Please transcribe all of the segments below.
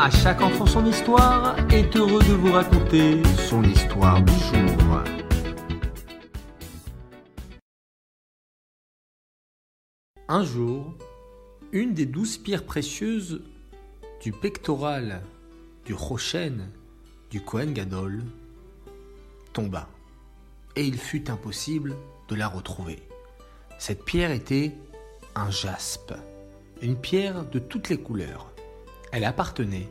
À chaque enfant son histoire est heureux de vous raconter son histoire du jour. Un jour, une des douze pierres précieuses du pectoral du Rochen du Kohen Gadol tomba, et il fut impossible de la retrouver. Cette pierre était un jaspe, une pierre de toutes les couleurs. Elle appartenait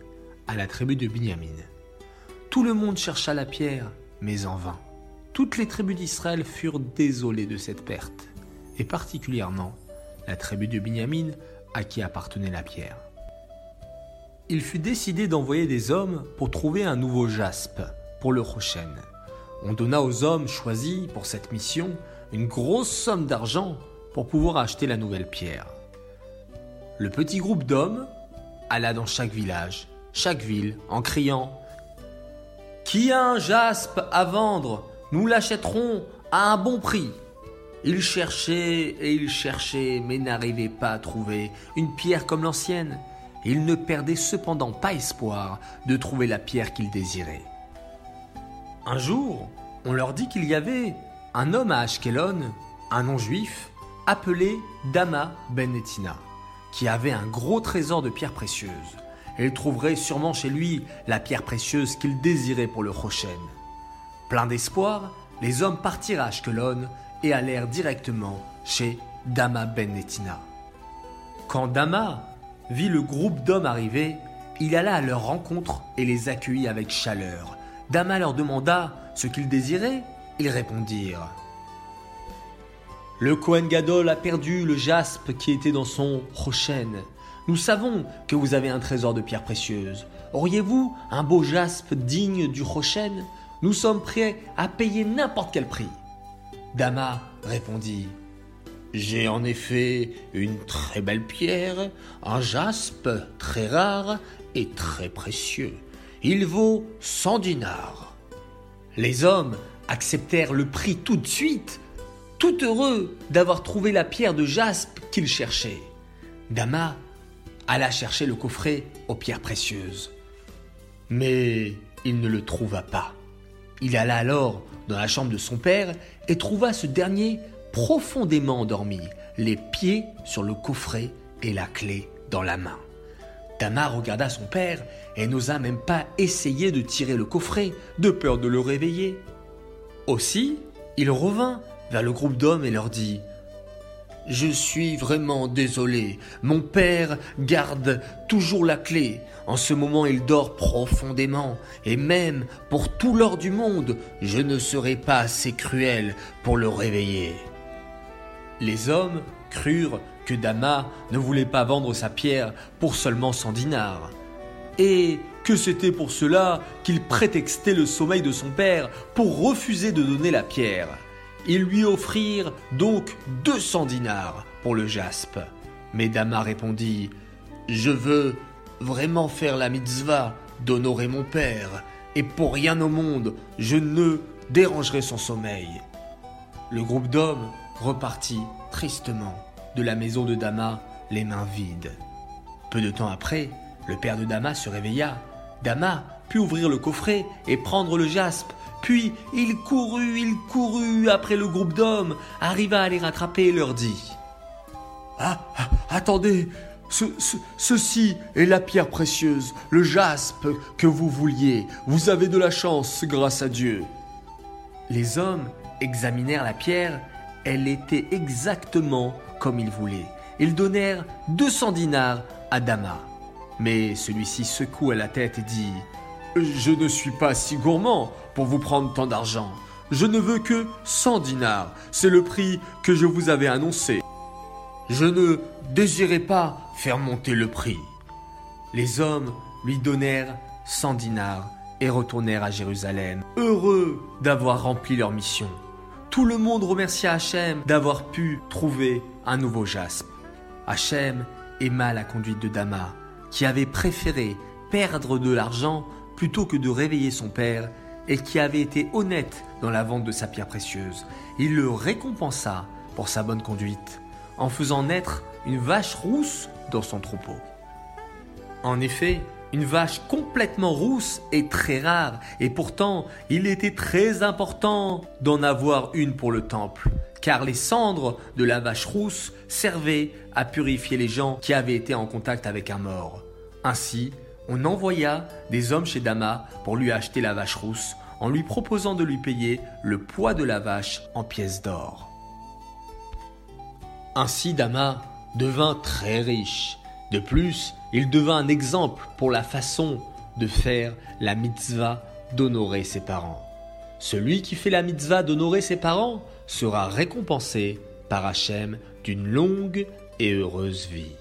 à la tribu de Binyamin. Tout le monde chercha la pierre, mais en vain. Toutes les tribus d'Israël furent désolées de cette perte, et particulièrement la tribu de Binyamin à qui appartenait la pierre. Il fut décidé d'envoyer des hommes pour trouver un nouveau jaspe pour le Rochen. On donna aux hommes choisis pour cette mission une grosse somme d'argent pour pouvoir acheter la nouvelle pierre. Le petit groupe d'hommes alla dans chaque village, chaque ville, en criant Qui a un jaspe à vendre Nous l'achèterons à un bon prix. Ils cherchaient et ils cherchaient, mais n'arrivaient pas à trouver une pierre comme l'ancienne. Ils ne perdaient cependant pas espoir de trouver la pierre qu'ils désiraient. Un jour, on leur dit qu'il y avait un homme à Ashkelon, un non-juif, appelé Dama Ben Netina, qui avait un gros trésor de pierres précieuses. Il trouverait sûrement chez lui la pierre précieuse qu'il désirait pour le Rochen. Plein d'espoir, les hommes partirent à Ashkelon et allèrent directement chez Dama Ben Netina. Quand Dama vit le groupe d'hommes arriver, il alla à leur rencontre et les accueillit avec chaleur. Dama leur demanda ce qu'ils désiraient. Ils répondirent Le Kohen Gadol a perdu le jaspe qui était dans son Rochen. Nous savons que vous avez un trésor de pierres précieuses. Auriez-vous un beau jaspe digne du Rochen? Nous sommes prêts à payer n'importe quel prix. Dama répondit J'ai en effet une très belle pierre, un jaspe très rare et très précieux. Il vaut 100 dinars. Les hommes acceptèrent le prix tout de suite, tout heureux d'avoir trouvé la pierre de jaspe qu'ils cherchaient. Dama alla chercher le coffret aux pierres précieuses. Mais il ne le trouva pas. Il alla alors dans la chambre de son père et trouva ce dernier profondément endormi, les pieds sur le coffret et la clé dans la main. Dama regarda son père et n'osa même pas essayer de tirer le coffret, de peur de le réveiller. Aussi, il revint vers le groupe d'hommes et leur dit je suis vraiment désolé. Mon père garde toujours la clé. En ce moment, il dort profondément. Et même pour tout l'or du monde, je ne serai pas assez cruel pour le réveiller. Les hommes crurent que Dama ne voulait pas vendre sa pierre pour seulement 100 dinars. Et que c'était pour cela qu'il prétextait le sommeil de son père pour refuser de donner la pierre. Ils lui offrirent donc 200 dinars pour le jaspe. Mais Dama répondit Je veux vraiment faire la mitzvah d'honorer mon père, et pour rien au monde je ne dérangerai son sommeil. Le groupe d'hommes repartit tristement de la maison de Dama, les mains vides. Peu de temps après, le père de Dama se réveilla. Dama put ouvrir le coffret et prendre le jaspe puis il courut, il courut après le groupe d'hommes, arriva à les rattraper et leur dit Ah, ah attendez, ceci est la pierre précieuse, le jaspe que vous vouliez. Vous avez de la chance grâce à Dieu. Les hommes examinèrent la pierre, elle était exactement comme ils voulaient. Ils donnèrent 200 dinars à Dama. Mais celui-ci secoua la tête et dit je ne suis pas si gourmand pour vous prendre tant d'argent. Je ne veux que 100 dinars. C'est le prix que je vous avais annoncé. Je ne désirais pas faire monter le prix. Les hommes lui donnèrent 100 dinars et retournèrent à Jérusalem, heureux d'avoir rempli leur mission. Tout le monde remercia Hachem d'avoir pu trouver un nouveau jaspe. Hachem aima la conduite de Dama, qui avait préféré perdre de l'argent plutôt que de réveiller son père et qui avait été honnête dans la vente de sa pierre précieuse. Il le récompensa pour sa bonne conduite en faisant naître une vache rousse dans son troupeau. En effet, une vache complètement rousse est très rare, et pourtant il était très important d'en avoir une pour le temple, car les cendres de la vache rousse servaient à purifier les gens qui avaient été en contact avec un mort. Ainsi, on envoya des hommes chez Dama pour lui acheter la vache rousse, en lui proposant de lui payer le poids de la vache en pièces d'or. Ainsi Dama devint très riche. De plus, il devint un exemple pour la façon de faire la mitzvah d'honorer ses parents. Celui qui fait la mitzvah d'honorer ses parents sera récompensé par Hachem d'une longue et heureuse vie.